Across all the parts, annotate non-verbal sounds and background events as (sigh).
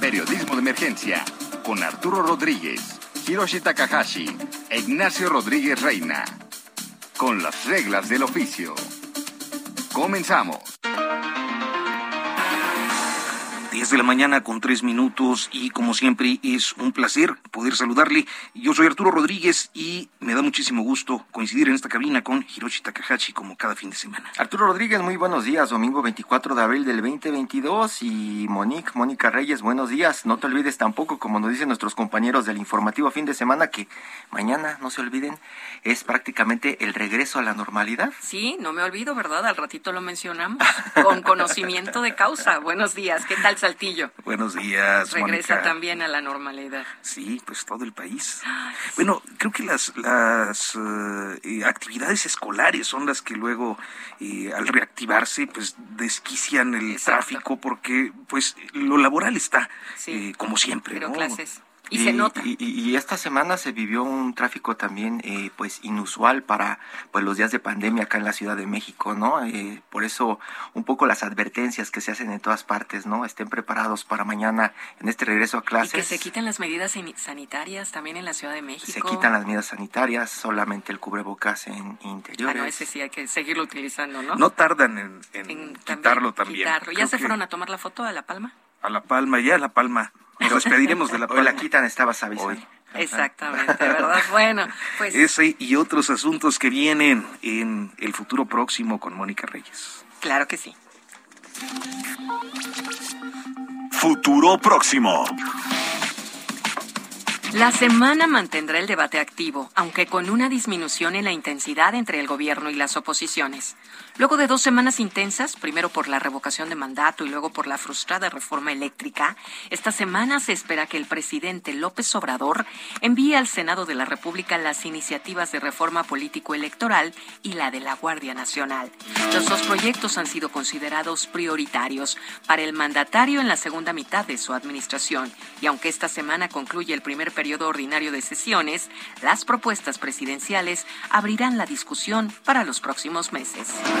Periodismo de Emergencia con Arturo Rodríguez, Hiroshi Takahashi e Ignacio Rodríguez Reina. Con las reglas del oficio. Comenzamos. 10 de la mañana con tres minutos y como siempre es un placer poder saludarle. Yo soy Arturo Rodríguez y me da muchísimo gusto coincidir en esta cabina con Hiroshi Takahashi como cada fin de semana. Arturo Rodríguez, muy buenos días. Domingo 24 de abril del 2022 y Monique, Mónica Reyes, buenos días. No te olvides tampoco, como nos dicen nuestros compañeros del informativo fin de semana, que mañana, no se olviden, es prácticamente el regreso a la normalidad. Sí, no me olvido, ¿verdad? Al ratito lo mencionamos con conocimiento de causa. Buenos días. ¿Qué tal, Saltillo? Buenos días, Regresa también a la normalidad. Sí, pues todo el país. Bueno, creo que las, las eh, eh, actividades escolares son las que luego, eh, al reactivarse, pues desquician el Exacto. tráfico porque, pues, lo laboral está, Sí. eh, como siempre, Pero ¿no? clases. Y, se nota. Y, y- y esta semana se vivió un tráfico también, eh, pues, inusual para pues, los días de pandemia acá en la Ciudad de México, ¿no? Eh, por eso, un poco las advertencias que se hacen en todas partes, ¿no? Estén preparados para mañana en este regreso a Y clases. que se quiten las medidas san- sanitarias también en la Ciudad de México. Se quitan las medidas sanitarias, solamente el cubrebocas en Ah, interiores. no, ese sí hay que seguirlo utilizando, ¿no? No tardan en, en En quitarlo también. quitarlo. ¿Ya Creo se que fueron a tomar la foto a La Palma? a La Palma, ya a La Palma. Nos despediremos de La Hoy la quitan, estabas avisando. Hoy. Exactamente, ¿verdad? Bueno, pues Ese y otros asuntos que vienen en el futuro próximo con Mónica Reyes. claro que sí. Futuro próximo. La semana mantendrá el debate activo, aunque con una disminución en la intensidad entre el gobierno y las oposiciones. Luego de dos semanas intensas, primero por la revocación de mandato y luego por la frustrada reforma eléctrica, esta semana se espera que el presidente López Obrador envíe al Senado de la República las iniciativas de reforma político-electoral y la de la Guardia Nacional. Los dos proyectos han sido considerados prioritarios para el mandatario en la segunda mitad de su administración y aunque esta semana concluye el primer periodo ordinario de sesiones, las propuestas presidenciales abrirán la discusión para los próximos meses.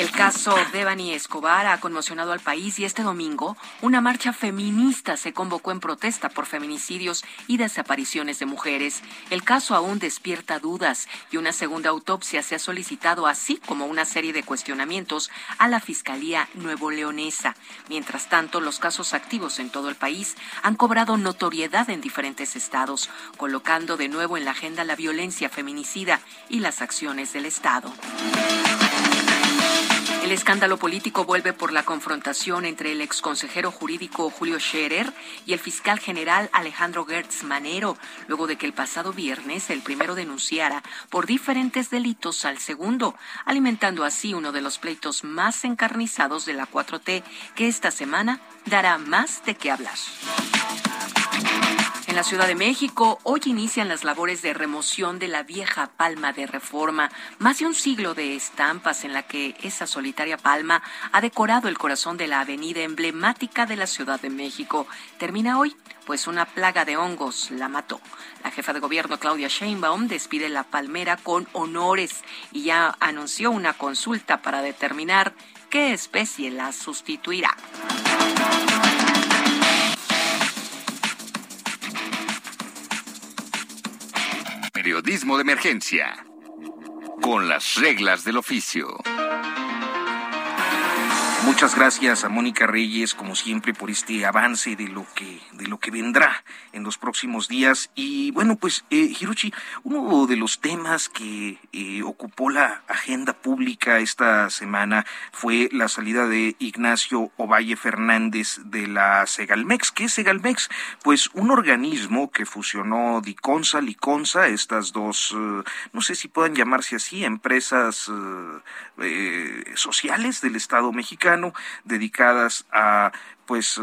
El caso Devani Escobar ha conmocionado al país y este domingo una marcha feminista se convocó en protesta por feminicidios y desapariciones de mujeres. El caso aún despierta dudas y una segunda autopsia se ha solicitado así como una serie de cuestionamientos a la Fiscalía Nuevo Leonesa. Mientras tanto, los casos activos en todo el país han cobrado notoriedad en diferentes estados, colocando de nuevo en la agenda la violencia feminicida y las acciones del Estado. Thank you. El escándalo político vuelve por la confrontación entre el exconsejero jurídico Julio Scherer y el fiscal general Alejandro Gertz Manero, luego de que el pasado viernes el primero denunciara por diferentes delitos al segundo, alimentando así uno de los pleitos más encarnizados de la 4T, que esta semana dará más de qué hablar. En la Ciudad de México, hoy inician las labores de remoción de la vieja palma de reforma, más de un siglo de estampas en la que esa solitaria palma ha decorado el corazón de la avenida emblemática de la Ciudad de México. Termina hoy, pues una plaga de hongos la mató. La jefa de gobierno Claudia Sheinbaum despide la palmera con honores y ya anunció una consulta para determinar qué especie la sustituirá. Periodismo de emergencia. Con las reglas del oficio. Muchas gracias a Mónica Reyes, como siempre, por este avance de lo que, de lo que vendrá en los próximos días. Y bueno, pues, eh, Hiroshi, uno de los temas que eh, ocupó la agenda pública esta semana fue la salida de Ignacio Ovalle Fernández de la Segalmex. ¿Qué es Segalmex? Pues un organismo que fusionó Diconsa, Liconsa, estas dos, eh, no sé si puedan llamarse así, empresas sociales del Estado mexicano dedicadas a pues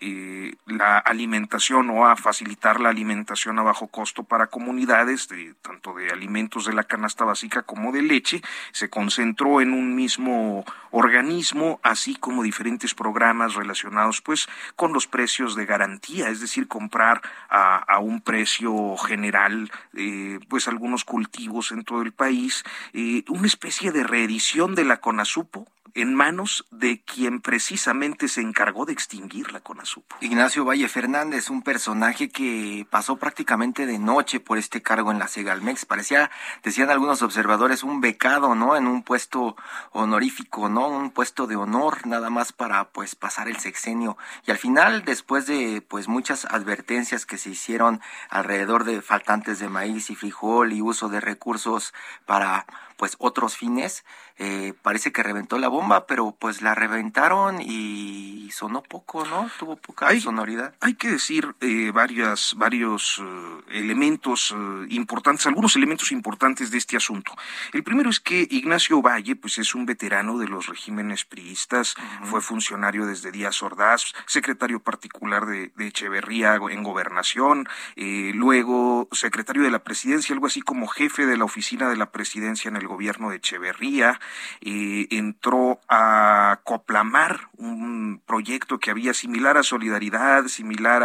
eh, la alimentación o a facilitar la alimentación a bajo costo para comunidades, de, tanto de alimentos de la canasta básica como de leche, se concentró en un mismo organismo, así como diferentes programas relacionados pues con los precios de garantía, es decir, comprar a, un precio general eh, pues algunos cultivos en todo el país, eh, una especie de reedición de la CONASUPO, en manos de quien precisamente se encargó de extinguir la CONASUPO. Ignacio Valle Fernández, un personaje que pasó prácticamente de noche por este cargo en la Segalmex. Parecía, decían algunos observadores, un becado, ¿no? En un puesto honorífico, ¿no? Un puesto de honor, nada más para, pues, pasar el sexenio. Y al final, después de, pues, muchas advertencias que se hicieron alrededor de faltantes de maíz y frijol y uso de recursos para pues otros fines. Eh, parece que reventó la bomba, pero pues la reventaron y sonó poco, ¿no? Tuvo poca sonoridad. Hay que decir eh, varias, varios eh, elementos importantes, algunos elementos importantes de este asunto. El primero es que Ignacio Valle, pues es un veterano de los regímenes priistas, fue funcionario desde Díaz Ordaz, secretario particular de, de Echeverría en gobernación, luego secretario de la presidencia, algo así como jefe de la oficina de la presidencia en el gobierno de Echeverría, eh, entró a Coplamar, un proyecto que había similar a Solidaridad, similar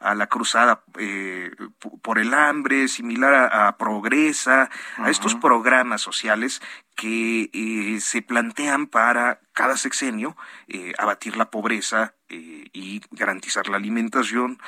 a, la Cruzada eh, por el Hambre, similar a, Progresa, a estos programas sociales que eh, se plantean para cada sexenio eh, abatir la pobreza eh, y garantizar la alimentación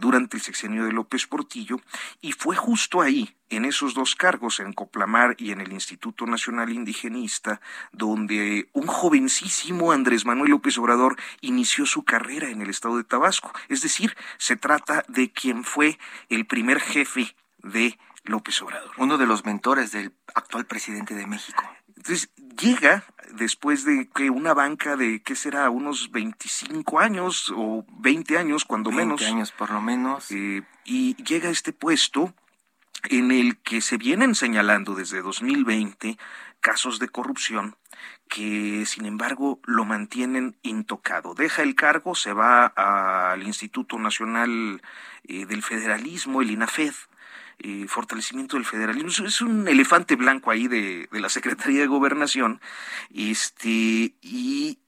durante el sexenio de López Portillo. Y fue justo ahí, en esos dos cargos, en Coplamar y en el Instituto Nacional Indigenista, donde un jovencísimo Andrés Manuel López Obrador inició su carrera en el estado de Tabasco. Es decir, se trata de quien fue el primer jefe de López Obrador. Uno de los mentores del actual presidente de México. Entonces llega después de que una banca de, ¿qué será? Unos 25 años o 20 años, cuando 20 menos. años por lo menos. Eh, y llega a este puesto en el que se vienen señalando desde 2020 casos de corrupción que sin embargo lo mantienen intocado. Deja el cargo, se va al Instituto Nacional eh, del Federalismo, el INAFED, eh, fortalecimiento del federalismo. Es un elefante blanco ahí de, la Secretaría de Gobernación. Este, y,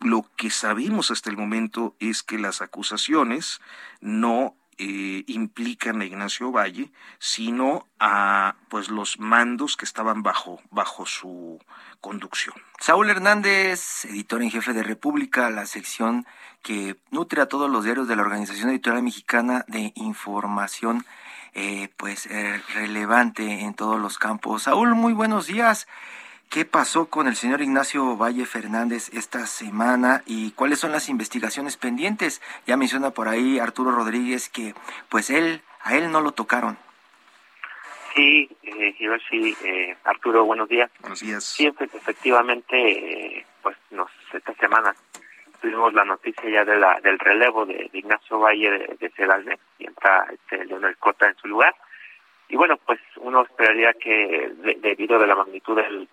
lo que sabemos hasta el momento es que las acusaciones no eh, implican a Ignacio Valle, sino a pues los mandos que estaban bajo, bajo su conducción. Saúl Hernández, editor en jefe de República, la sección que nutre a todos los diarios de la Organización Editorial Mexicana de Información eh, pues eh, relevante en todos los campos. Saúl, muy buenos días. ¿Qué pasó con el señor Ignacio Valle Fernández esta semana y cuáles son las investigaciones pendientes? Ya menciona por ahí Arturo Rodríguez que pues él, a él no lo tocaron. Sí, eh, sí, eh, Arturo, buenos días. Buenos días. Sí, efectivamente, eh, pues nos, esta semana tuvimos la noticia ya de la, del relevo de, Ignacio Valle de, de y entra este, Leonel Cota en su lugar. Y bueno, pues uno esperaría que debido a la magnitud del,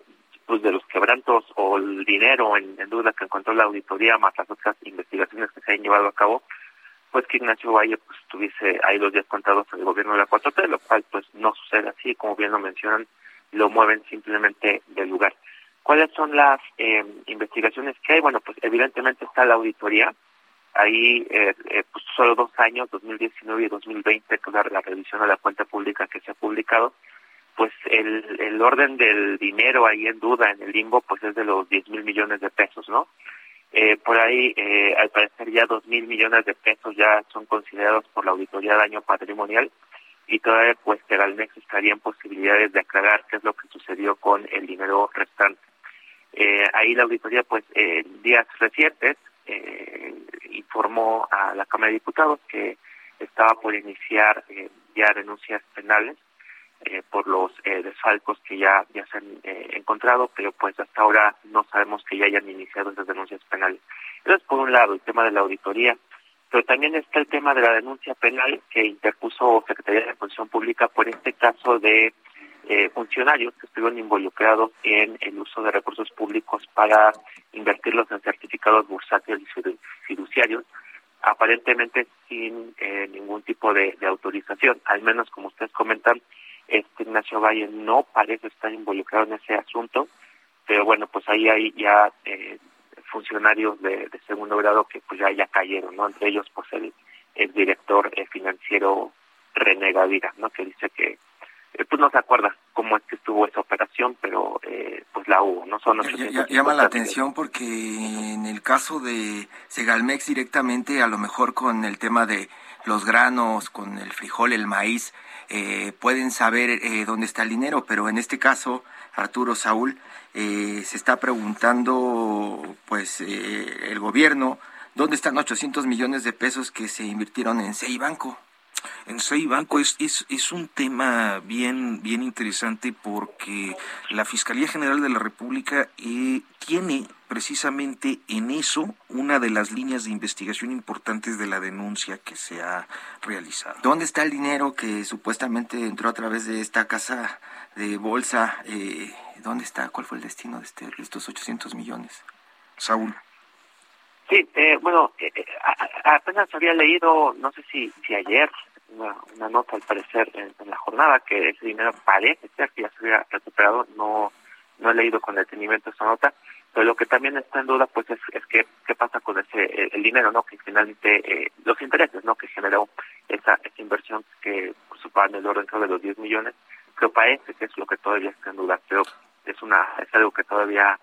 pues, de los quebrantos o el dinero en, duda que encontró la auditoría, más las otras investigaciones que se han llevado a cabo, pues que Ignacio Valle pues tuviese ahí los días contados en el gobierno de la 4T, lo cual pues no sucede así, como bien lo mencionan, lo mueven simplemente del lugar. ¿Cuáles son las eh, investigaciones que hay? Bueno, pues evidentemente está la auditoría. Ahí, eh, eh, pues solo dos años, 2019 y 2020, con la, la revisión a la cuenta pública que se ha publicado, pues el, el orden del dinero ahí en duda, en el limbo, pues es de los 10 mil millones de pesos, ¿no? Eh, por ahí, eh, al parecer, ya 2 mil millones de pesos ya son considerados por la auditoría daño patrimonial y todavía, pues, Peralmex estaría en posibilidades de aclarar qué es lo que sucedió con el dinero restante. Eh, ahí la auditoría, pues, en días recientes, informó a la Cámara de Diputados que estaba por iniciar ya denuncias penales por los desfalcos que ya, ya se han encontrado, pero pues hasta ahora no sabemos que ya hayan iniciado esas denuncias penales. Entonces, por un lado, el tema de la auditoría, pero también está el tema de la denuncia penal que interpuso Secretaría de Función Pública por este caso de eh, funcionarios que estuvieron involucrados en el uso de recursos públicos para invertirlos en certificados bursátiles y fiduciarios, aparentemente sin eh, ningún tipo de, autorización. Al menos, como ustedes comentan, este Ignacio Valle no parece estar involucrado en ese asunto, pero bueno, pues ahí hay ya eh, funcionarios de, segundo grado que pues ya, ya cayeron, ¿no? Entre ellos pues el, el director eh, financiero René Gavira, ¿no? Que dice que eh, pues no se acuerda cómo es que estuvo esa operación, pero eh, pues la hubo, ¿no? Son Llama la atención porque en el caso de Segalmex directamente, a lo mejor con el tema de los granos, con el frijol, el maíz, pueden saber dónde está el dinero, pero en este caso, Arturo Saúl, eh, se está preguntando, pues, eh, el gobierno, ¿dónde están 800 millones de pesos que se invirtieron en Sei Banco? En Sei Banco es, es, es, un tema bien, bien interesante porque la Fiscalía General de la República eh, tiene precisamente en eso una de las líneas de investigación importantes de la denuncia que se ha realizado. ¿Dónde está el dinero que supuestamente entró a través de esta casa de bolsa? Eh, ¿Dónde está? ¿Cuál fue el destino de, este, estos 800 millones? Saúl. Sí, eh, bueno, eh, eh, apenas había leído, no sé si, si ayer, una, nota al parecer en, la jornada, que ese dinero parece ser que ya se había recuperado. No, no he leído con detenimiento esa nota, pero lo que también está en duda pues es, es que qué pasa con ese el, dinero, ¿no? Que finalmente, los intereses, ¿no? Que generó esa, esa inversión que en el orden de los 10 millones, pero parece que es lo que todavía está en duda. Pero es una es algo que todavía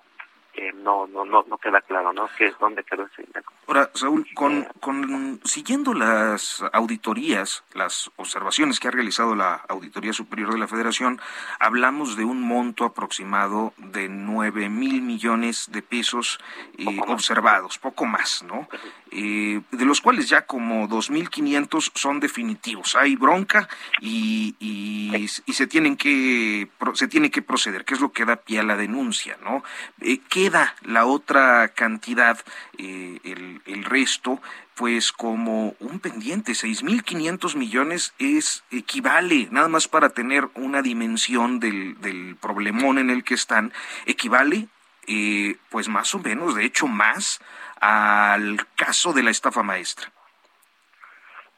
no, no, no, no queda claro, ¿no? Que es dónde quedó ese dinero. Ahora, Saúl, con, con, siguiendo las auditorías, las observaciones que ha realizado la Auditoría Superior de la Federación, hablamos de un monto aproximado de 9 mil millones de pesos eh, observados, poco más, ¿no? Eh, de los cuales ya como 2.500 son definitivos. Hay bronca y, y, se tienen que se tiene que proceder, que es lo que da pie a la denuncia, ¿no? Eh, queda la otra cantidad, eh, el, el resto, pues como un pendiente, 6.500 millones es equivale, nada más para tener una dimensión del, del problemón en el que están, equivale eh, pues más o menos, de hecho más al caso de la estafa maestra.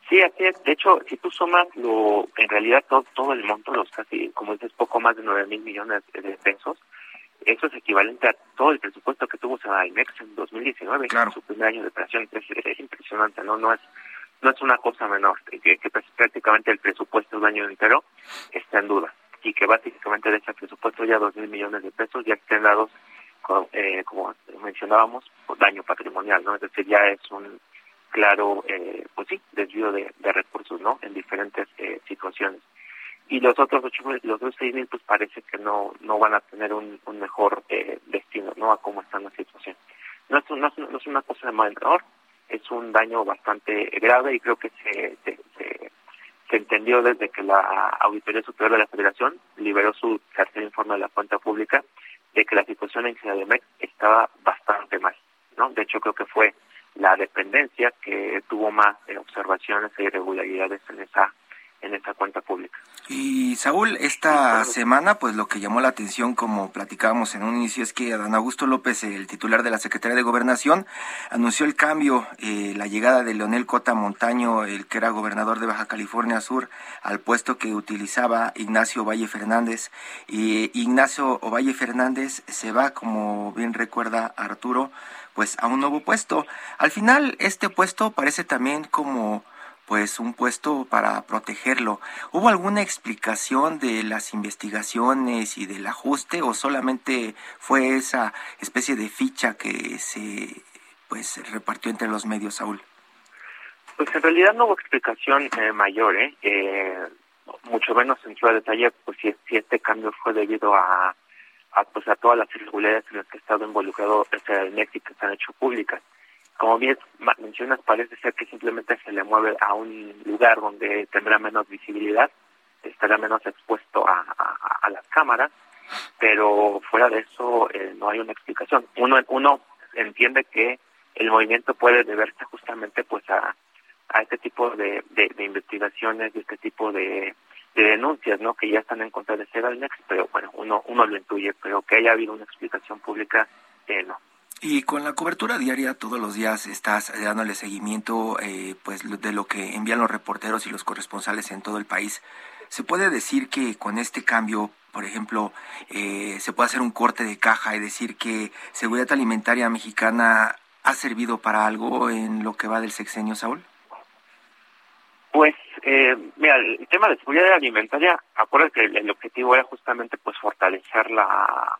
Sí, así es. De hecho, si tú sumas lo, en realidad todo, todo el monto, los casi, como dices, poco más de 9 mil millones de pesos, eso es equivalente a todo el presupuesto que tuvo IMEX en 2019, claro. su primer año de operación. Es, impresionante, ¿no? No es no es una cosa menor, que, que prácticamente el presupuesto de un año entero está en duda y que básicamente de ese presupuesto ya dos mil millones de pesos ya estén dados eh, como mencionábamos, por daño patrimonial, ¿no? Es decir, ya es un claro, eh, pues sí, desvío de, recursos, ¿no? En diferentes eh, situaciones. Y los otros ocho los otros seis mil, pues parece que no no van a tener un, un mejor eh, destino, ¿no? A cómo está la situación. No es, no, no es una cosa de menor, es un daño bastante grave y creo que se, se, se, se entendió desde que la Auditoría Superior de la Federación liberó su tercer informe de la cuenta pública de que la situación en Ciudad estaba bastante mal, ¿no? De hecho, creo que fue la dependencia que tuvo más eh, observaciones e irregularidades en esa en esta cuenta pública. Y Saúl, esta semana, pues lo que llamó la atención, como platicábamos en un inicio, es que Adán Augusto López, el titular de la Secretaría de Gobernación, anunció el cambio, eh, la llegada de Leonel Cota Montaño, el que era gobernador de Baja California Sur, al puesto que utilizaba Ignacio Valle Fernández. Y Ignacio Valle Fernández se va, como bien recuerda Arturo, pues a un nuevo puesto. Al final, este puesto parece también como pues un puesto para protegerlo. ¿Hubo alguna explicación de las investigaciones y del ajuste o solamente fue esa especie de ficha que se pues repartió entre los medios, Saúl? Pues en realidad no hubo explicación eh, mayor, ¿eh? ¿eh? mucho menos entró a detalle pues si, si este cambio fue debido a a, pues, a todas las irregularidades en las que ha estado involucrado el México que se han hecho públicas. Como bien mencionas, parece ser que simplemente se le mueve a un lugar donde tendrá menos visibilidad, estará menos expuesto a, a, las cámaras, pero fuera de eso eh, no hay una explicación. Uno, uno entiende que el movimiento puede deberse justamente pues a, a este tipo de, de, investigaciones y este tipo de, de denuncias no que ya están en contra de Segalmex pero bueno uno uno lo intuye pero que haya habido una explicación pública eh, no y con la cobertura diaria todos los días estás dándole seguimiento eh, pues de lo que envían los reporteros y los corresponsales en todo el país. ¿Se puede decir que con este cambio, por ejemplo, eh, se puede hacer un corte de caja y decir que seguridad alimentaria mexicana ha servido para algo en lo que va del sexenio, Saúl? Pues, eh, mira, el tema de seguridad alimentaria, acuérdate que el, objetivo era justamente pues fortalecer la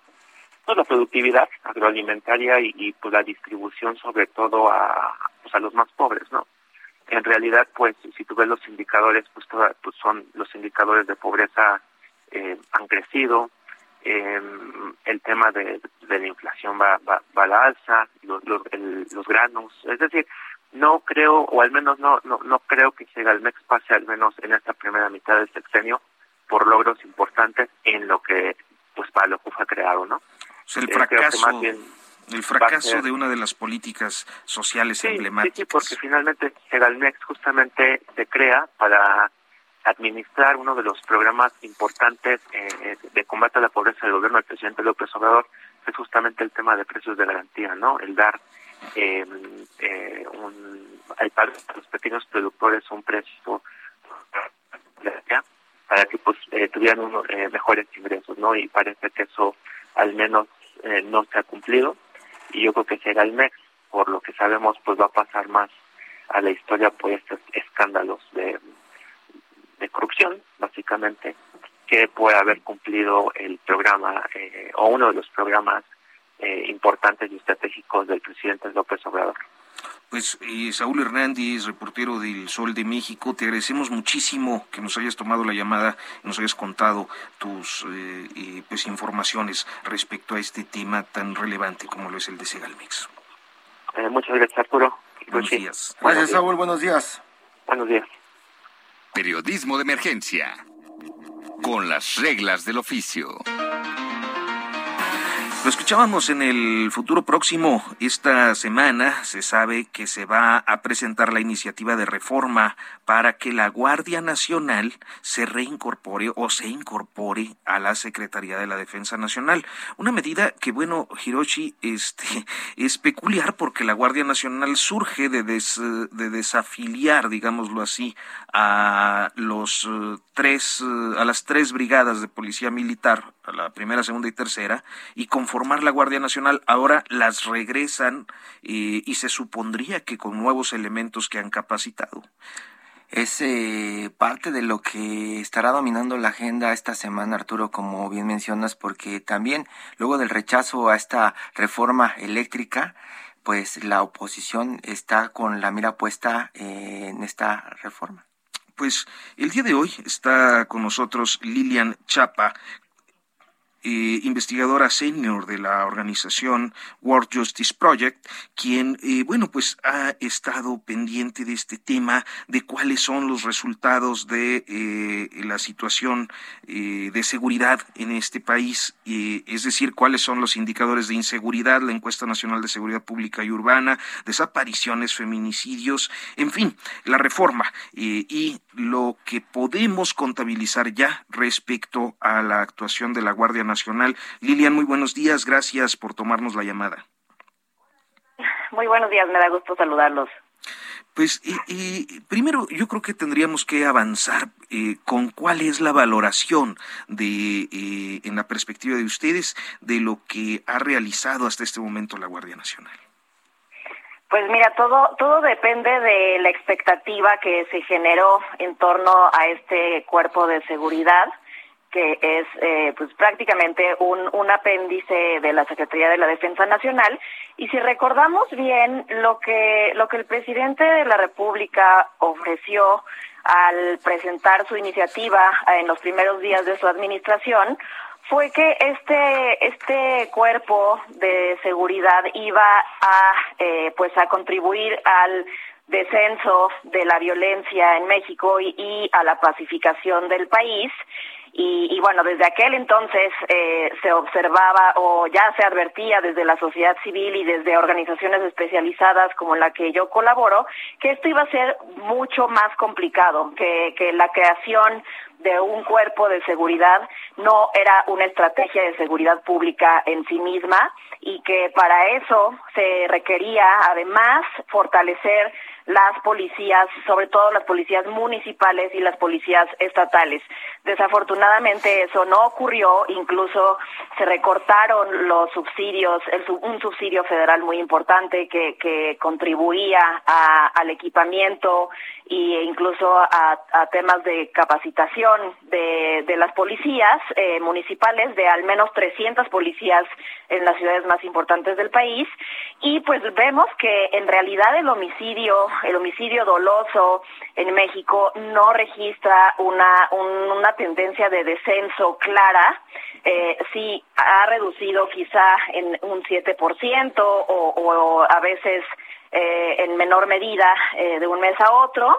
la productividad agroalimentaria y, pues la distribución sobre todo a pues a los más pobres, ¿no? En realidad, pues si tú ves los indicadores, pues, pues son los indicadores de pobreza eh, han crecido, eh, el tema de, la inflación va, va, va a la alza, los, los, los granos, es decir, no creo, o al menos no, no, no creo que Segalmex pase al menos en esta primera mitad del sexenio por logros importantes en lo que, pues para lo que fue creado, ¿no? El eh, fracaso, el fracaso de una de las políticas sociales emblemáticas. Sí, sí, porque finalmente Segalmex justamente se crea para administrar uno de los programas importantes eh, de combate a la pobreza del gobierno del presidente López Obrador, que es justamente el tema de precios de garantía, ¿no? El dar eh, eh, un, para los pequeños productores un precio para que pues eh, tuvieran unos eh, mejores ingresos, ¿no? Y parece que eso al menos eh, no se ha cumplido y yo creo que será el MEX, por lo que sabemos, pues va a pasar más a la historia por estos escándalos de, de corrupción, básicamente, que puede haber cumplido el programa o uno de los programas eh, importantes y estratégicos del presidente López Obrador. Pues eh, Saúl Hernández, reportero del Sol de México, te agradecemos muchísimo que nos hayas tomado la llamada, nos hayas contado tus eh, pues informaciones respecto a este tema tan relevante como lo es el de Segalmex. muchas gracias, Arturo. Buenos días. Gracias, Saúl. Buenos días. Buenos días. Periodismo de emergencia. Con las reglas del oficio. Lo escuchábamos en el futuro próximo. Esta semana se sabe que se va a presentar la iniciativa de reforma para que la Guardia Nacional se reincorpore o se incorpore a la Secretaría de la Defensa Nacional. Una medida que, bueno, Hiroshi, este, (laughs) es peculiar porque la Guardia Nacional surge de, de desafiliar, digámoslo así, a los eh, tres, eh, a las tres brigadas de policía militar, a la primera, segunda y tercera, y conformar la Guardia Nacional. Ahora las regresan eh, y se supondría que con nuevos elementos que han capacitado es eh, parte de lo que estará dominando la agenda esta semana, Arturo, como bien mencionas, porque también luego del rechazo a esta reforma eléctrica, pues la oposición está con la mira puesta en esta reforma. Pues el día de hoy está con nosotros Lilian Chapa, eh, investigadora senior de la organización World Justice Project, quien, eh, bueno, pues ha estado pendiente de este tema, de cuáles son los resultados de eh, la situación de seguridad en este país, es decir, cuáles son los indicadores de inseguridad, la encuesta nacional de seguridad pública y urbana, desapariciones, feminicidios, en fin, la reforma y lo que podemos contabilizar ya respecto a la actuación de la Guardia Nacional. Lilian, muy buenos días, gracias por tomarnos la llamada. Muy buenos días, me da gusto saludarlos. Pues y, primero yo creo que tendríamos que avanzar eh, con cuál es la valoración de, eh, en la perspectiva de ustedes, de lo que ha realizado hasta este momento la Guardia Nacional. Pues mira, todo todo depende de la expectativa que se generó en torno a este cuerpo de seguridad que es eh, pues prácticamente un, un apéndice de la Secretaría de la Defensa Nacional y si recordamos bien lo que lo que el presidente de la República ofreció al presentar su iniciativa en los primeros días de su administración fue que este este cuerpo de seguridad iba a eh, pues a contribuir al descenso de la violencia en México y, a la pacificación del país. Y, bueno, desde aquel entonces eh, se observaba o ya se advertía desde la sociedad civil y desde organizaciones especializadas como la que yo colaboro, que esto iba a ser mucho más complicado, que, que la creación de un cuerpo de seguridad no era una estrategia de seguridad pública en sí misma y que para eso se requería además fortalecer las policías, sobre todo las policías municipales y las policías estatales. Desafortunadamente eso no ocurrió, incluso se recortaron los subsidios, un subsidio federal muy importante que, que contribuía al equipamiento e incluso a, temas de capacitación de, de las policías eh, municipales, de al menos 300 policías en las ciudades más importantes del país. Y pues vemos que en realidad el homicidio, el homicidio doloso en México no registra una, una tendencia de descenso clara. Eh, sí ha reducido quizá en un 7% o, o a veces eh, en menor medida eh, de un mes a otro,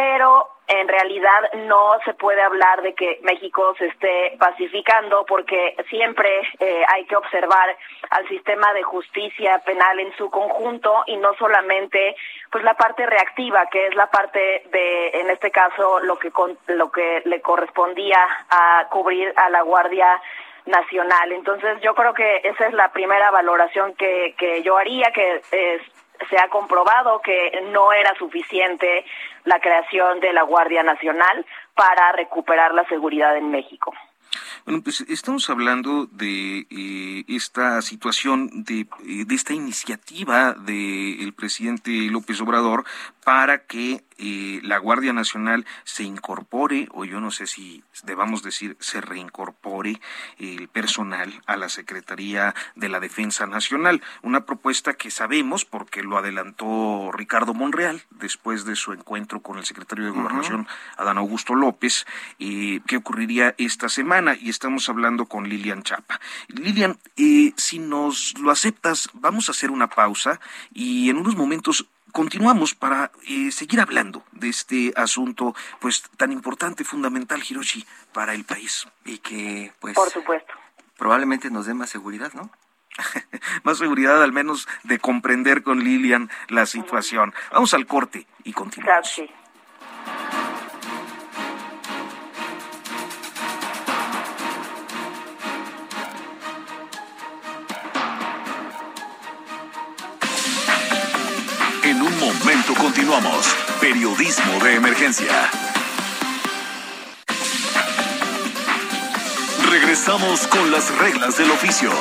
pero en realidad no se puede hablar de que México se esté pacificando porque siempre eh, hay que observar al sistema de justicia penal en su conjunto y no solamente pues la parte reactiva que es la parte de en este caso lo que lo que le correspondía a cubrir a la Guardia Nacional. Entonces yo creo que esa es la primera valoración que, que yo haría, que es, se ha comprobado que no era suficiente la creación de la Guardia Nacional para recuperar la seguridad en México. Bueno, pues estamos hablando de eh, esta situación, de, eh, de esta iniciativa del presidente López Obrador para que eh, la Guardia Nacional se incorpore, o yo no sé si debamos decir se reincorpore el personal a la Secretaría de la Defensa Nacional. Una propuesta que sabemos, porque lo adelantó Ricardo Monreal después de su encuentro con el secretario de Gobernación, Adán Augusto López, eh, que ocurriría esta semana. Y estamos hablando con Lilian Chapa. Lilian, eh, si nos lo aceptas, vamos a hacer una pausa y en unos momentos continuamos para eh, seguir hablando de este asunto pues tan importante, fundamental, Hiroshi, para el país. Y que, pues... Por supuesto. Probablemente nos dé más seguridad, ¿no? (laughs) más seguridad al menos de comprender con Lilian la situación. Vamos al corte y continuamos. momento continuamos. Periodismo de emergencia. Regresamos con las reglas del oficio.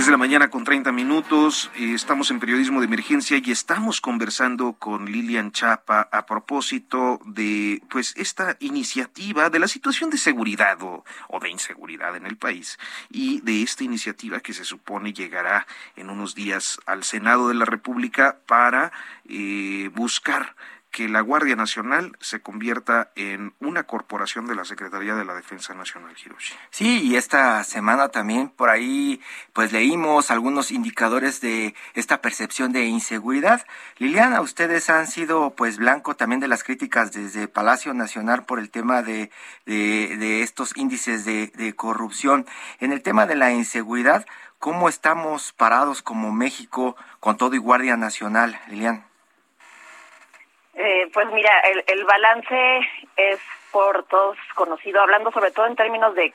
10 de la mañana con 30 minutos, estamos en periodismo de emergencia y estamos conversando con Lilian Chapa a propósito de pues esta iniciativa de la situación de seguridad o, o de inseguridad en el país y de esta iniciativa que se supone llegará en unos días al Senado de la República para eh, buscar que la Guardia Nacional se convierta en una corporación de la Secretaría de la Defensa Nacional, Hiroshi. Sí, y esta semana también por ahí pues leímos algunos indicadores de esta percepción de inseguridad. Liliana, ustedes han sido pues blanco también de las críticas desde Palacio Nacional por el tema de, de, estos índices de, corrupción. En el tema de la inseguridad, ¿cómo estamos parados como México con todo y Guardia Nacional, Liliana? Eh, pues mira, el, el, balance es por todos conocido, hablando sobre todo en términos de,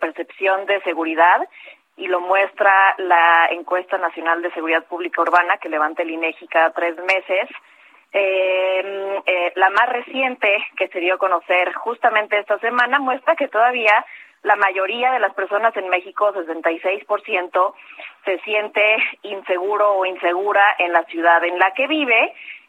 percepción de seguridad, y lo muestra la encuesta nacional de seguridad pública urbana que levanta el INEGI cada tres meses. Eh, eh, la más reciente que se dio a conocer justamente esta semana muestra que todavía la mayoría de las personas en México, 66%, se siente inseguro o insegura en la ciudad en la que vive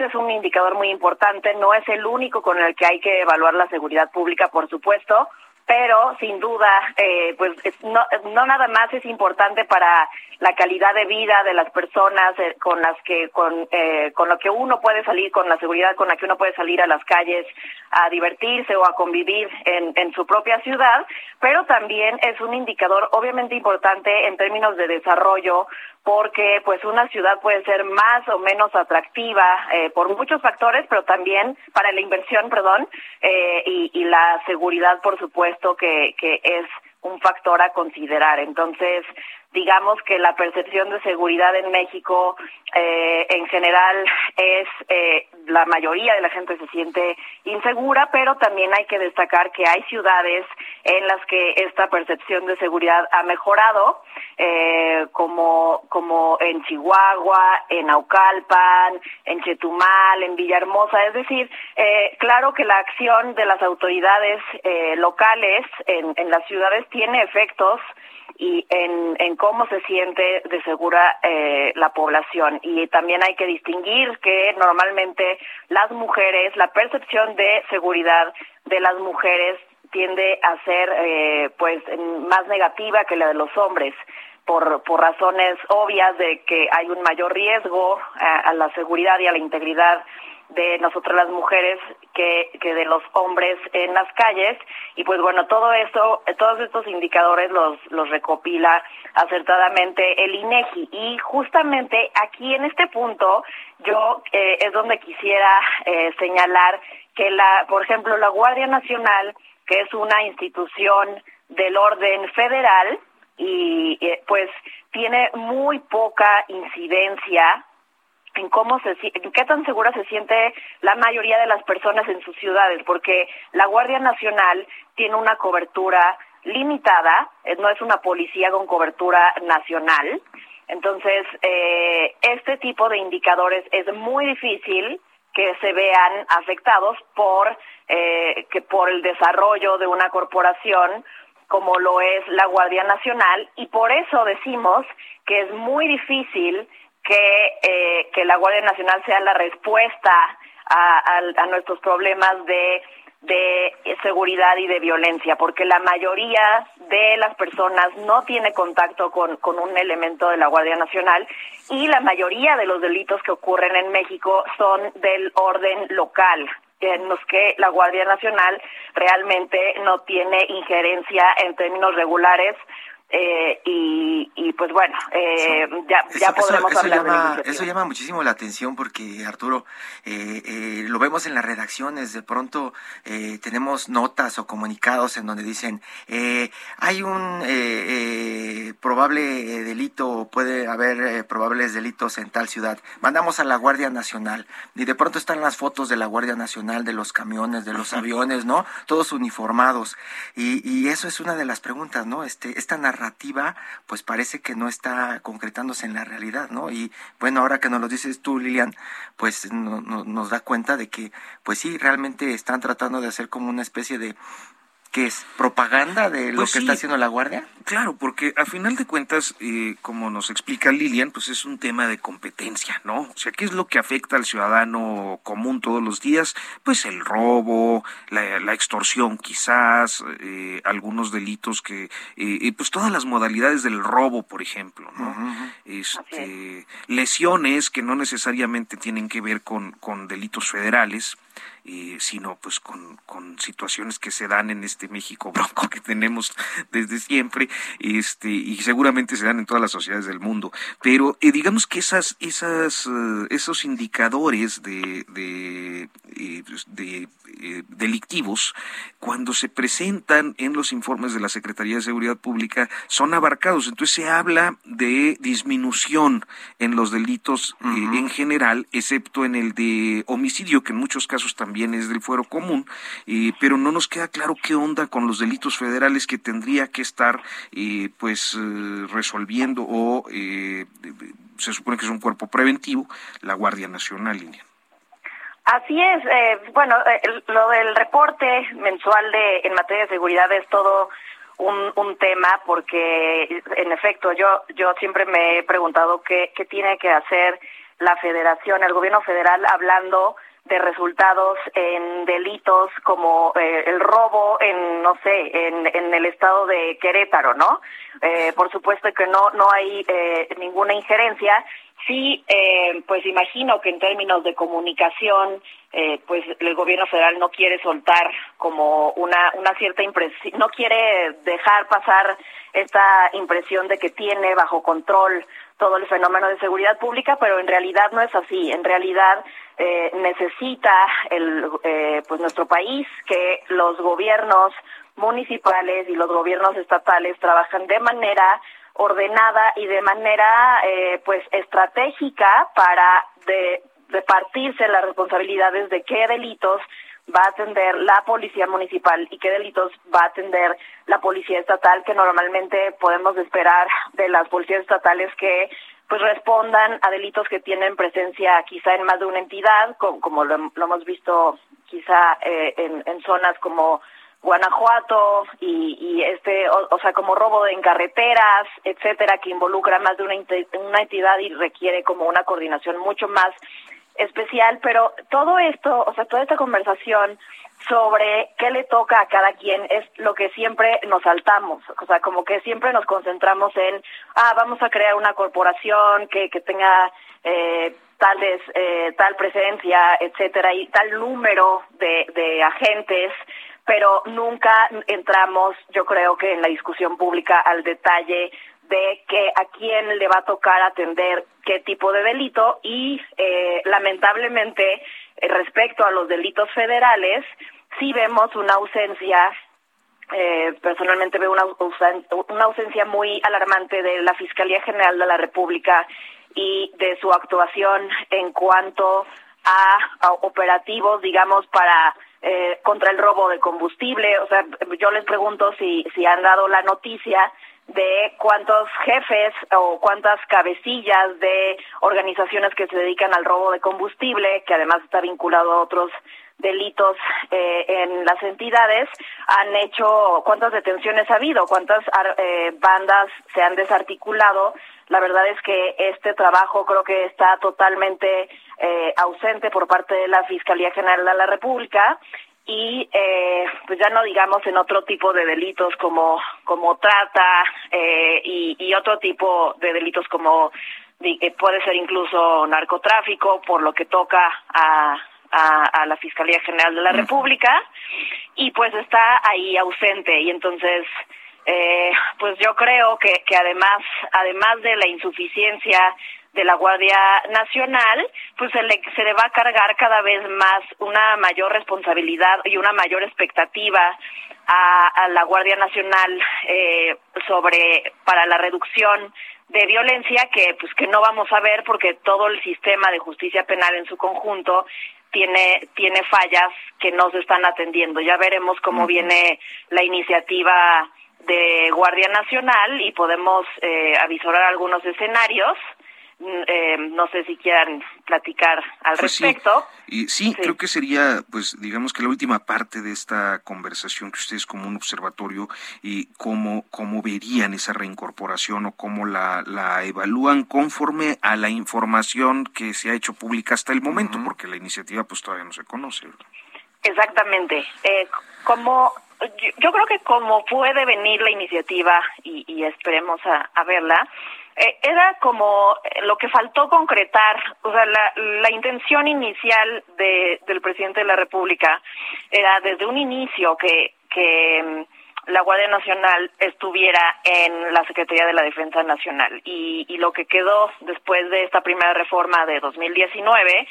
Es un indicador muy importante. No es el único con el que hay que evaluar la seguridad pública, por supuesto, pero sin duda, eh, pues no, no nada más es importante para la calidad de vida de las personas eh, con las que con eh, con lo que uno puede salir, con la seguridad con la que uno puede salir a las calles a divertirse o a convivir en, en su propia ciudad, pero también es un indicador obviamente importante en términos de desarrollo porque pues una ciudad puede ser más o menos atractiva eh, por muchos factores, pero también para la inversión, perdón, eh, y, y la seguridad, por supuesto, que, que es un factor a considerar. Entonces, digamos que la percepción de seguridad en México eh, en general es eh, la mayoría de la gente se siente insegura, pero también hay que destacar que hay ciudades en las que esta percepción de seguridad ha mejorado, eh, como como en Chihuahua, en Naucalpan, en Chetumal, en Villahermosa. Es decir, eh, claro que la acción de las autoridades eh, locales en, en las ciudades tiene efectos y en, en cómo se siente de segura eh, la población. Y también hay que distinguir que normalmente las mujeres, la percepción de seguridad de las mujeres tiende a ser eh, pues más negativa que la de los hombres. Por, por razones obvias de que hay un mayor riesgo a, la seguridad y a la integridad de nosotras las mujeres que, que de los hombres en las calles y pues bueno todo esto todos estos indicadores los los recopila acertadamente el INEGI y justamente aquí en este punto yo eh, es donde quisiera eh, señalar que la por ejemplo la Guardia Nacional que es una institución del orden federal y eh, pues tiene muy poca incidencia en cómo se en qué tan segura se siente la mayoría de las personas en sus ciudades porque la Guardia Nacional tiene una cobertura limitada eh, no es una policía con cobertura nacional entonces eh, este tipo de indicadores es muy difícil que se vean afectados por eh, que por el desarrollo de una corporación como lo es la Guardia Nacional. Y por eso decimos que es muy difícil que, eh, que la Guardia Nacional sea la respuesta a, a, a nuestros problemas de, de seguridad y de violencia, porque la mayoría de las personas no tiene contacto con, con un elemento de la Guardia Nacional y la mayoría de los delitos que ocurren en México son del orden local en los que la Guardia Nacional realmente no tiene injerencia en términos regulares eh, y, y, pues bueno, eh, ya, ya eso, podremos eso, hablar llama, de Eso llama muchísimo la atención porque, Arturo, eh, eh, lo vemos en las redacciones, de pronto eh, tenemos notas o comunicados en donde dicen, eh, hay un probable delito, puede haber probables delitos en tal ciudad, mandamos a la Guardia Nacional. Y de pronto están las fotos de la Guardia Nacional, de los camiones, de los aviones, ¿no? Todos uniformados. Y, y eso es una de las preguntas, ¿no? Este, esta narrativa, pues parece que no está concretándose en la realidad, ¿no? Y bueno, ahora que nos lo dices tú, Lilian, pues no, no, nos da cuenta de que, pues sí, realmente están tratando de hacer como una especie de ¿Qué es? ¿Propaganda de lo Pues que sí. está haciendo la Guardia? Claro, porque a final de cuentas, eh, como nos explica Lilian, pues es un tema de competencia, ¿no? O sea, ¿qué es lo que afecta al ciudadano común todos los días? Pues el robo, la, la extorsión quizás, eh, algunos delitos que, eh, eh, pues todas las modalidades del robo, por ejemplo, ¿no? Este, lesiones que no necesariamente tienen que ver con, con delitos federales, eh, sino pues con, con situaciones que se dan en este México (laughs) bronco que tenemos desde siempre, este, y seguramente se dan en todas las sociedades del mundo. Pero eh, digamos que esas, esas, eh, esos indicadores de, de, eh, pues, de delictivos, cuando se presentan en los informes de la Secretaría de Seguridad Pública, son abarcados. Entonces se habla de disminución en los delitos en general, excepto en el de homicidio, que en muchos casos también es del fuero común, pero no nos queda claro qué onda con los delitos federales que tendría que estar pues resolviendo o se supone que es un cuerpo preventivo, la Guardia Nacional. Así es. Eh, bueno, eh, lo del reporte mensual de en materia de seguridad es todo un, un tema porque, en efecto, yo yo siempre me he preguntado qué, qué tiene que hacer la Federación, el Gobierno Federal, hablando de resultados en delitos como eh, el robo en no sé en, en el estado de Querétaro no eh, por supuesto que no no hay eh, ninguna injerencia sí pues imagino que en términos de comunicación pues el gobierno federal no quiere soltar como una una cierta impresión no quiere dejar pasar esta impresión de que tiene bajo control todo el fenómeno de seguridad pública, pero en realidad no es así. En realidad eh, necesita el, eh, pues nuestro país que los gobiernos municipales y los gobiernos estatales trabajan de manera ordenada y de manera eh, pues estratégica para de, repartirse las responsabilidades de qué delitos va a atender la policía municipal y qué delitos va a atender la policía estatal que normalmente podemos esperar de las policías estatales que pues respondan a delitos que tienen presencia quizá en más de una entidad, como, lo, hemos visto quizá eh, en, zonas como Guanajuato y, este, o, sea, como robo en carreteras, etcétera, que involucra más de una, una entidad y requiere como una coordinación mucho más especial, pero todo esto, o sea, toda esta conversación sobre qué le toca a cada quien es lo que siempre nos saltamos, o sea, como que siempre nos concentramos en, ah, vamos a crear una corporación que, que tenga eh, tales, eh, tal presencia, etcétera, y tal número de, de agentes, pero nunca entramos, yo creo que en la discusión pública al detalle de que a quién le va a tocar atender qué tipo de delito y eh, lamentablemente respecto a los delitos federales, sí vemos una ausencia, eh, personalmente veo una, una ausencia muy alarmante de la Fiscalía General de la República y de su actuación en cuanto a, operativos, digamos, para eh, contra el robo de combustible. O sea, yo les pregunto si, si han dado la noticia de cuántos jefes o cuántas cabecillas de organizaciones que se dedican al robo de combustible, que además está vinculado a otros delitos eh, en las entidades, han hecho, cuántas detenciones ha habido, cuántas eh, bandas se han desarticulado. La verdad es que este trabajo creo que está totalmente eh, ausente por parte de la Fiscalía General de la República y eh, pues ya no digamos en otro tipo de delitos como como trata eh, y, y, otro tipo de delitos como eh, puede ser incluso narcotráfico por lo que toca a, a, a la Fiscalía General de la República y pues está ahí ausente. Y entonces eh, pues yo creo que, que además además de la insuficiencia de la Guardia Nacional, pues se le, se le va a cargar cada vez más una mayor responsabilidad y una mayor expectativa a, a la Guardia Nacional eh, sobre para la reducción de violencia que pues que no vamos a ver porque todo el sistema de justicia penal en su conjunto tiene tiene fallas que no se están atendiendo. Ya veremos cómo viene la iniciativa de Guardia Nacional y podemos eh, avisorar algunos escenarios eh, no sé si quieran platicar al pues respecto. Sí. Y sí, creo que sería, pues, digamos que la última parte de esta conversación, que ustedes como un observatorio, y cómo, cómo verían esa reincorporación o cómo la, la evalúan conforme a la información que se ha hecho pública hasta el momento, porque la iniciativa pues todavía no se conoce. Exactamente. Eh, como yo, creo que como puede venir la iniciativa y, y esperemos a, a verla, eh, era como eh, lo que faltó concretar, o sea, la, la intención inicial de, del presidente de la República era desde un inicio que, que mm, la Guardia Nacional estuviera en la Secretaría de la Defensa Nacional. Y, y lo que quedó después de esta primera reforma de 2019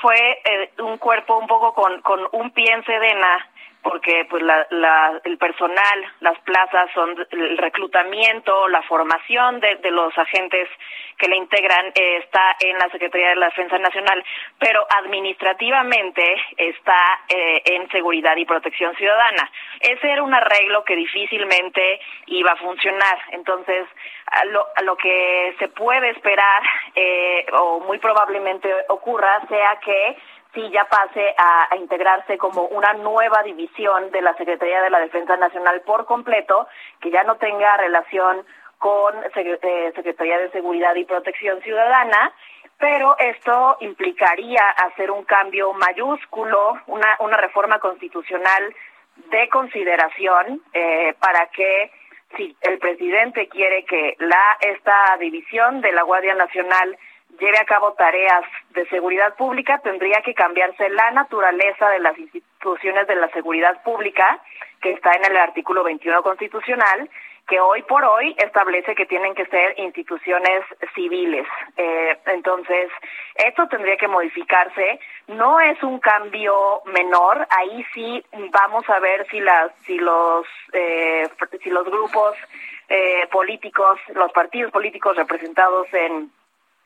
fue eh, un cuerpo un poco con, con un pie en Sedena, porque pues la, la, el personal, las plazas son el reclutamiento, la formación de, de los agentes que le integran eh, está en la Secretaría de la Defensa Nacional, pero administrativamente está eh, en Seguridad y Protección Ciudadana. Ese era un arreglo que difícilmente iba a funcionar. Entonces, a lo, lo que se puede esperar eh, o muy probablemente ocurra sea que sí ya pase a, integrarse como una nueva división de la Secretaría de la Defensa Nacional por completo, que ya no tenga relación con eh, Secretaría de Seguridad y Protección Ciudadana, pero esto implicaría hacer un cambio mayúsculo, una, una reforma constitucional de consideración eh, para que si el presidente quiere que la esta división de la Guardia Nacional lleve a cabo tareas de seguridad pública, tendría que cambiarse la naturaleza de las instituciones de la seguridad pública, que está en el artículo 21 constitucional, que hoy por hoy establece que tienen que ser instituciones civiles. Eh, entonces, esto tendría que modificarse. No es un cambio menor. Ahí sí vamos a ver si las, si los, eh, si los grupos eh, políticos, los partidos políticos representados en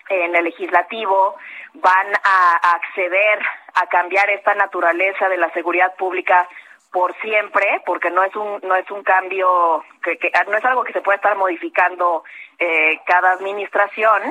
en el legislativo van a, acceder a cambiar esta naturaleza de la seguridad pública por siempre, porque no es un no es un cambio que, no es algo que se pueda estar modificando eh, cada administración.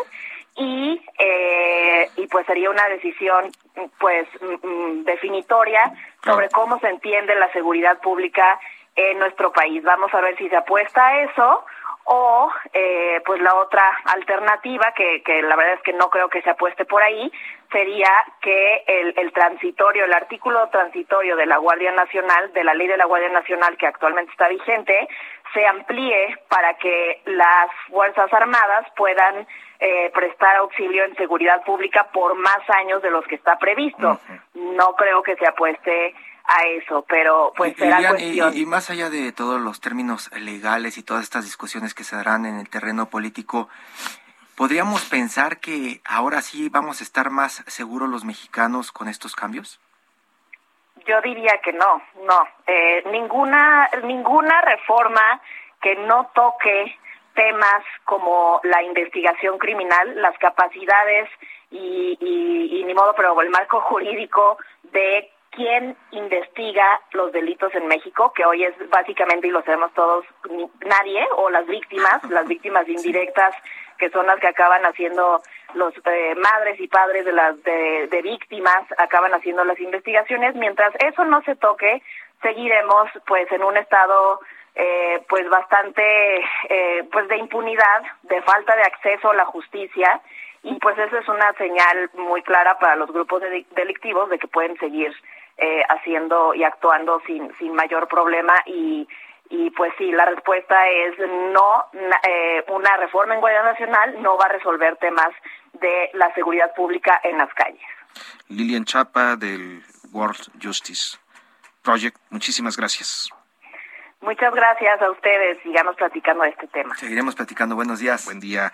Y eh, y pues sería una decisión pues mm, mm, definitoria sobre cómo se entiende la seguridad pública en nuestro país. Vamos a ver si se apuesta a eso o eh, pues la otra alternativa que, que la verdad es que no creo que se apueste por ahí sería que el, el transitorio el artículo transitorio de la Guardia Nacional de la ley de la Guardia Nacional que actualmente está vigente se amplíe para que las fuerzas armadas puedan eh, prestar auxilio en seguridad pública por más años de los que está previsto no creo que se apueste a eso, pero pues será cuestión. Y, más allá de todos los términos legales y todas estas discusiones que se darán en el terreno político, ¿podríamos pensar que ahora sí vamos a estar más seguros los mexicanos con estos cambios? Yo diría que no, no. Eh, ninguna, ninguna reforma que no toque temas como la investigación criminal, las capacidades y, y, y ni modo, pero el marco jurídico de quién investiga los delitos en México, que hoy es básicamente, y lo sabemos todos, nadie, o las víctimas, (laughs) las víctimas indirectas, que son las que acaban haciendo los eh, madres y padres de las de, víctimas, acaban haciendo las investigaciones. Mientras eso no se toque, seguiremos pues en un estado eh, pues bastante eh, pues de impunidad, de falta de acceso a la justicia y pues eso es una señal muy clara para los grupos delictivos de que pueden seguir eh, haciendo y actuando sin, sin mayor problema y, y pues sí, la respuesta es no, eh, una reforma en Guardia Nacional no va a resolver temas de la seguridad pública en las calles. Lilian Chapa del World Justice Project, muchísimas gracias. Muchas gracias a ustedes. Sigamos platicando de este tema. Seguiremos platicando. Buenos días. Buen día.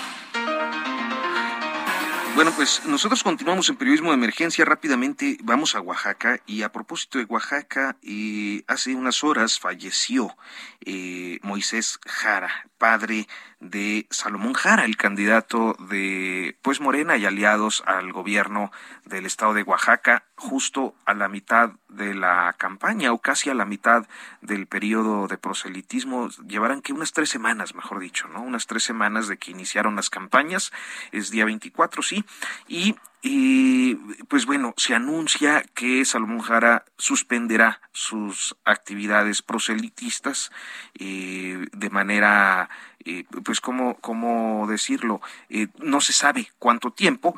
Bueno, pues nosotros continuamos en periodismo de emergencia. Rápidamente vamos a Oaxaca y a propósito de Oaxaca, eh, hace unas horas falleció eh, Moisés Jara, padre de Salomón Jara, el candidato de pues Morena y aliados al gobierno del estado de Oaxaca, justo a la mitad de la campaña o casi a la mitad del periodo de proselitismo, llevarán que unas tres semanas, mejor dicho, ¿no? Unas tres semanas de que iniciaron las campañas, es día 24, sí, y pues bueno, se anuncia que Salomón Jara suspenderá sus actividades proselitistas eh, de manera, eh, pues cómo, cómo decirlo, eh, no se sabe cuánto tiempo,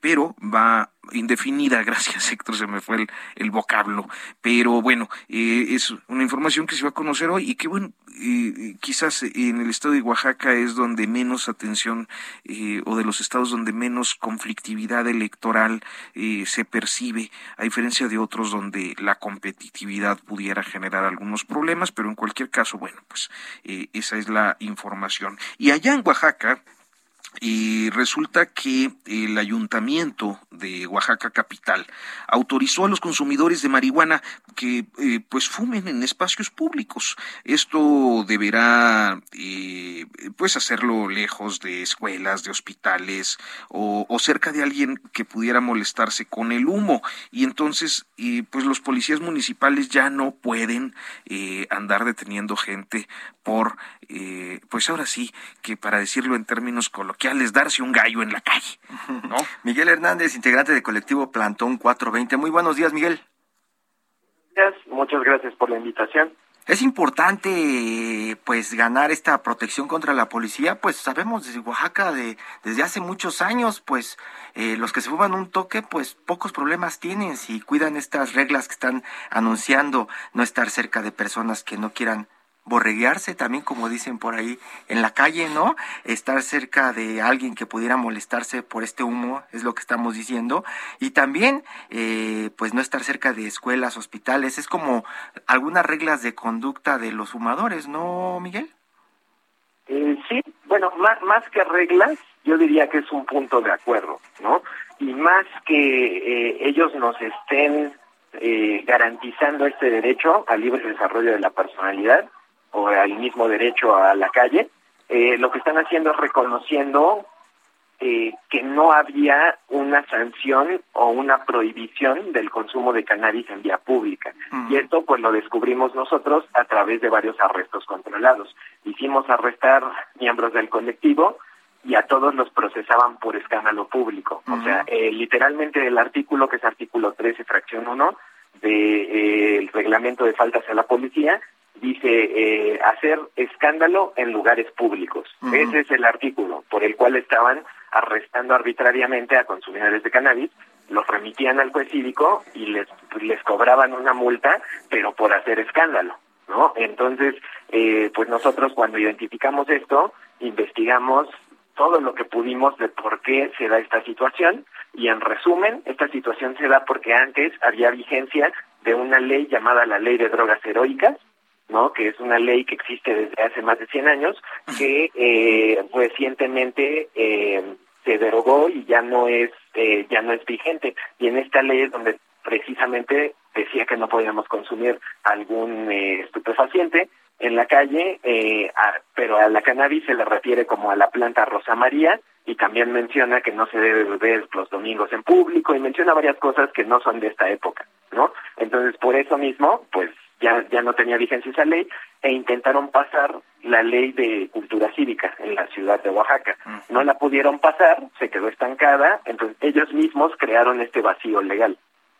pero va indefinida, gracias Héctor, se me fue el, vocablo, pero bueno, eh, es una información que se va a conocer hoy y que bueno, eh, quizás en el estado de Oaxaca es donde menos atención eh, o de los estados donde menos conflictividad electoral se percibe, a diferencia de otros donde la competitividad pudiera generar algunos problemas, pero en cualquier caso, bueno, pues esa es la información. Y allá en Oaxaca, y resulta que el ayuntamiento de Oaxaca capital autorizó a los consumidores de marihuana que eh, pues fumen en espacios públicos. Esto deberá eh, pues hacerlo lejos de escuelas, de hospitales o, cerca de alguien que pudiera molestarse con el humo. Y entonces eh, pues los policías municipales ya no pueden andar deteniendo gente por pues ahora sí que para decirlo en términos coloquiales darse un gallo en la calle. ¿no? Miguel Hernández, integrante del colectivo Plantón 420. Muy buenos días, Miguel. Muchas gracias por la invitación. Es importante pues ganar esta protección contra la policía, pues sabemos desde Oaxaca de, desde hace muchos años, pues eh, los que se fuman un toque, pues pocos problemas tienen si cuidan estas reglas que están anunciando, no estar cerca de personas que no quieran borreguearse también, como dicen por ahí en la calle, ¿no? Estar cerca de alguien que pudiera molestarse por este humo, es lo que estamos diciendo. Y también, eh, pues no estar cerca de escuelas, hospitales, es como algunas reglas de conducta de los fumadores, ¿no, Miguel? Eh, sí, bueno, más, más que reglas, yo diría que es un punto de acuerdo, ¿no? Y más que eh, ellos nos estén garantizando este derecho al libre desarrollo de la personalidad, o al mismo derecho a la calle, eh, lo que están haciendo es reconociendo eh, que no había una sanción o una prohibición del consumo de cannabis en vía pública. Y esto pues lo descubrimos nosotros a través de varios arrestos controlados. Hicimos arrestar miembros del colectivo y a todos los procesaban por escándalo público. O sea, eh, literalmente el artículo, que es artículo 13, fracción 1, del reglamento de faltas a la policía, dice eh, hacer escándalo en lugares públicos. Ese es el artículo por el cual estaban arrestando arbitrariamente a consumidores de cannabis, los remitían al juez cívico y les, les cobraban una multa, pero por hacer escándalo. ¿no? Entonces, eh, pues nosotros cuando identificamos esto, investigamos todo lo que pudimos de por qué se da esta situación y en resumen, esta situación se da porque antes había vigencia de una ley llamada la Ley de Drogas Heroicas, ¿no? que es una ley que existe desde hace más de 100 años, que eh, recientemente eh, se derogó y ya no es eh, ya no es vigente. Y en esta ley es donde precisamente decía que no podíamos consumir algún eh, estupefaciente en la calle, eh, pero a la cannabis se le refiere como a la planta rosa maría y también menciona que no se debe beber los domingos en público y menciona varias cosas que no son de esta época, ¿no? Entonces, por eso mismo, pues ya, ya no tenía vigencia esa ley e intentaron pasar la ley de cultura cívica en la ciudad de Oaxaca. No la pudieron pasar, se quedó estancada, entonces ellos mismos crearon este vacío legal.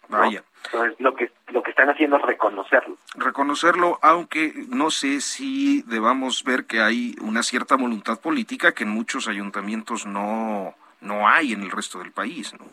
Vaya. Entonces lo que lo que están haciendo es reconocerlo. Reconocerlo, aunque no sé si debamos ver que hay una cierta voluntad política que en muchos ayuntamientos no no hay en el resto del país, ¿no?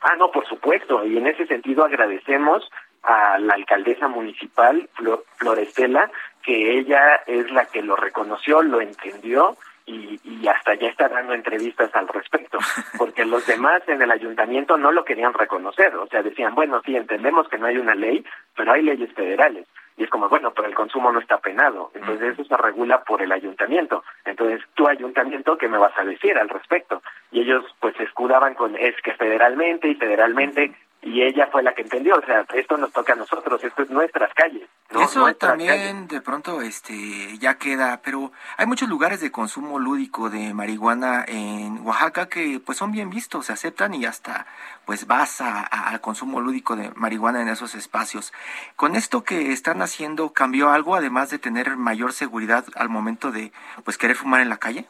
Ah, no, por supuesto, y en ese sentido agradecemos a la alcaldesa municipal, Florestela, que ella es la que lo reconoció, lo entendió y, y, hasta ya está dando entrevistas al respecto, (laughs) porque los demás en el ayuntamiento no lo querían reconocer, o sea, decían, bueno, sí, entendemos que no hay una ley, pero hay leyes federales. Y es como, bueno, pero el consumo no está penado, entonces eso se regula por el ayuntamiento. Entonces, tu ayuntamiento, ¿qué me vas a decir al respecto? Y ellos pues se escudaban con, es que federalmente y federalmente y ella fue la que entendió, o sea, esto nos toca a nosotros, esto es nuestras calles. Eso también de pronto este ya queda, pero hay muchos lugares de consumo lúdico de marihuana en Oaxaca que pues son bien vistos, se aceptan y hasta pues vas al consumo lúdico de marihuana en esos espacios. Con esto que están haciendo, ¿cambió algo además de tener mayor seguridad al momento de pues querer fumar en la calle?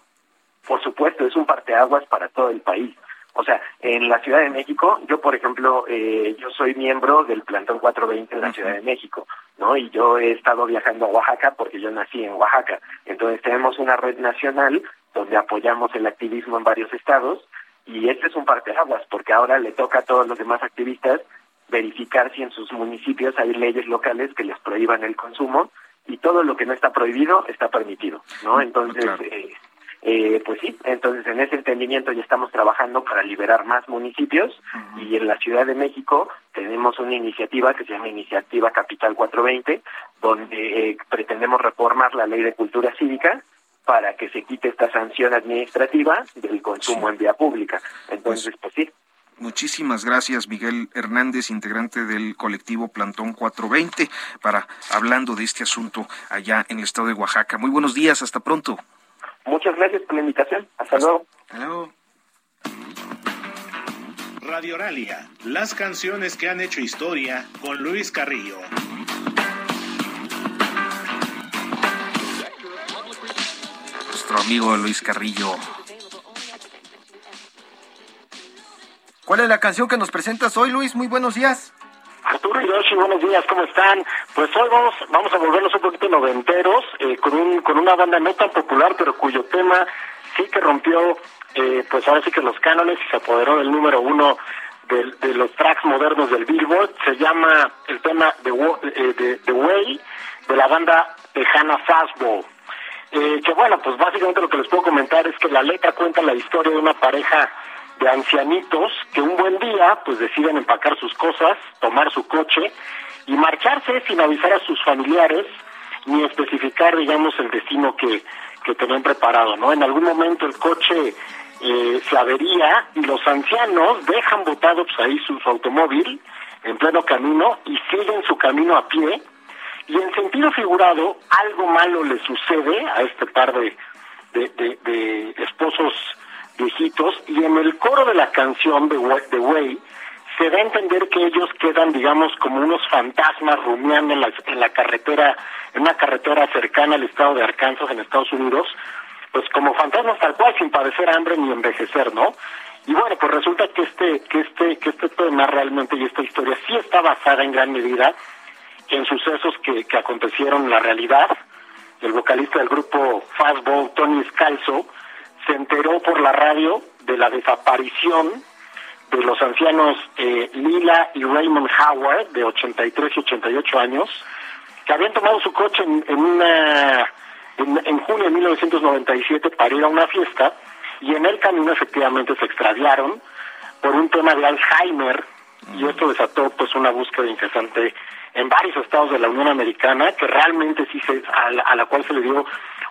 Por supuesto, es un parteaguas para todo el país. O sea, en la Ciudad de México, yo por ejemplo, eh, yo soy miembro del Plantón 420 en la Ciudad de México, ¿no? Y yo he estado viajando a Oaxaca porque yo nací en Oaxaca. Entonces tenemos una red nacional donde apoyamos el activismo en varios estados Y este es un parteaguas, porque ahora le toca a todos los demás activistas verificar si en sus municipios hay leyes locales que les prohíban el consumo y todo lo que no está prohibido está permitido, ¿no? Entonces, eh, eh, pues sí, entonces en ese entendimiento ya estamos trabajando para liberar más municipios y en la Ciudad de México tenemos una iniciativa que se llama Iniciativa Capital 420, donde eh, pretendemos reformar la ley de cultura cívica para que se quite esta sanción administrativa del consumo en vía pública. Entonces, pues sí, Muchísimas gracias, Miguel Hernández, integrante del colectivo Plantón 420, para hablando de este asunto allá en el estado de Oaxaca. Muy buenos días, hasta pronto. Muchas gracias por la invitación. Hasta luego. Hasta Radio Ralia, las canciones que han hecho historia con Luis Carrillo. Nuestro amigo Luis Carrillo. ¿Cuál es la canción que nos presentas hoy, Luis? Muy buenos días. Arturo Hiroshi, buenos días, ¿cómo están? Pues hoy vamos, vamos a volvernos un poquito noventeros, eh, con, un, con una banda no tan popular, pero cuyo tema sí que rompió, eh, pues ahora sí que los cánones y se apoderó del número uno de, de los tracks modernos del Billboard. Se llama el tema The, eh, de, The Way, de la banda tejana Fastball. Eh, que bueno, pues básicamente lo que les puedo comentar es que la letra cuenta la historia de una pareja de ancianitos que un buen día pues deciden empacar sus cosas, tomar su coche y marcharse sin avisar a sus familiares ni especificar digamos el destino que, que tenían preparado, ¿no? En algún momento el coche eh, se avería y los ancianos dejan botados pues, ahí su, automóvil en pleno camino y siguen su camino a pie y en sentido figurado algo malo le sucede a este par de, de esposos viejitos y en el coro de la canción de The Way se da a entender que ellos quedan, digamos, como unos fantasmas rumiando en la, en la carretera, en una carretera cercana al estado de Arkansas, en Estados Unidos, pues como fantasmas tal cual, sin padecer hambre ni envejecer, ¿no? Y bueno, pues resulta que este, que este, que este tema realmente y esta historia sí está basada en gran medida en sucesos que, que acontecieron en la realidad. El vocalista del grupo Fastball, Tony Scalzo, se enteró por la radio de la desaparición de los ancianos eh, Lila y Raymond Howard, de 83 y 88 años, que habían tomado su coche en, en una en, en, junio de 1997 para ir a una fiesta y en el camino efectivamente se extraviaron por un tema de Alzheimer y esto desató pues una búsqueda incesante en varios estados de la Unión Americana que realmente sí se a la, a la cual se le dio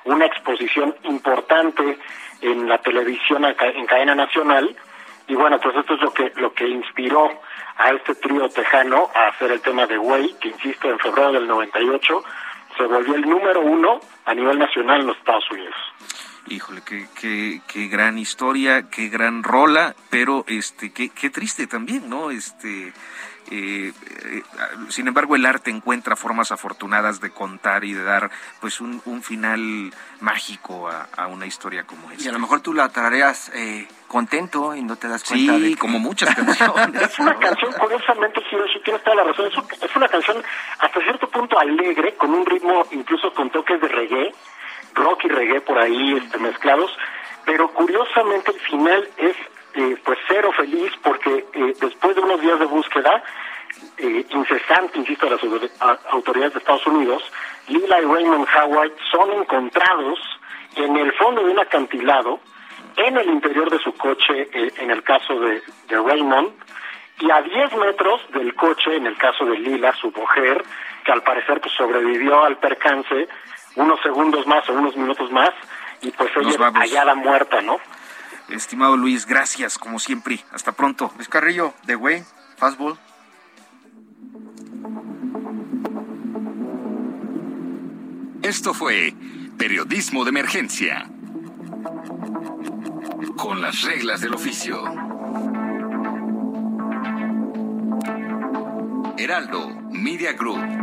una exposición importante en la televisión en cadena nacional y bueno pues esto es lo que lo que inspiró a este trío tejano a hacer el tema de Way que insisto en febrero del 98 se volvió el número uno a nivel nacional en los Estados Unidos Híjole, qué, qué, qué gran historia, qué gran rola, pero este, qué, qué triste también, ¿no? Este, eh, eh, sin embargo, el arte encuentra formas afortunadas de contar y de dar pues un, un final mágico a, a, una historia como esta. Y a lo mejor tú la traerías eh, contento y no te das cuenta sí, de que... como (laughs) muchas canciones. es una canción, curiosamente, Hiroshi, tienes toda la razón. Es, es una canción hasta cierto punto alegre, con un ritmo incluso con toques de reggae, rock y reggae por ahí este, mezclados, pero curiosamente el final es eh, pues cero feliz porque eh, después de unos días de búsqueda eh, incesante, insisto, de las autoridades de Estados Unidos, Lila y Raymond Howard son encontrados en el fondo de un acantilado, en el interior de su coche, en el caso de, de Raymond, y a 10 metros del coche, en el caso de Lila, su mujer, que al parecer pues, sobrevivió al percance unos segundos más o unos minutos más, y pues ella hallada muerta, ¿no? Estimado Luis, gracias, como siempre. Hasta pronto. Luis Carrillo, The Way, Fastball. Esto fue Periodismo de Emergencia. Con las reglas del oficio. Heraldo Media Group.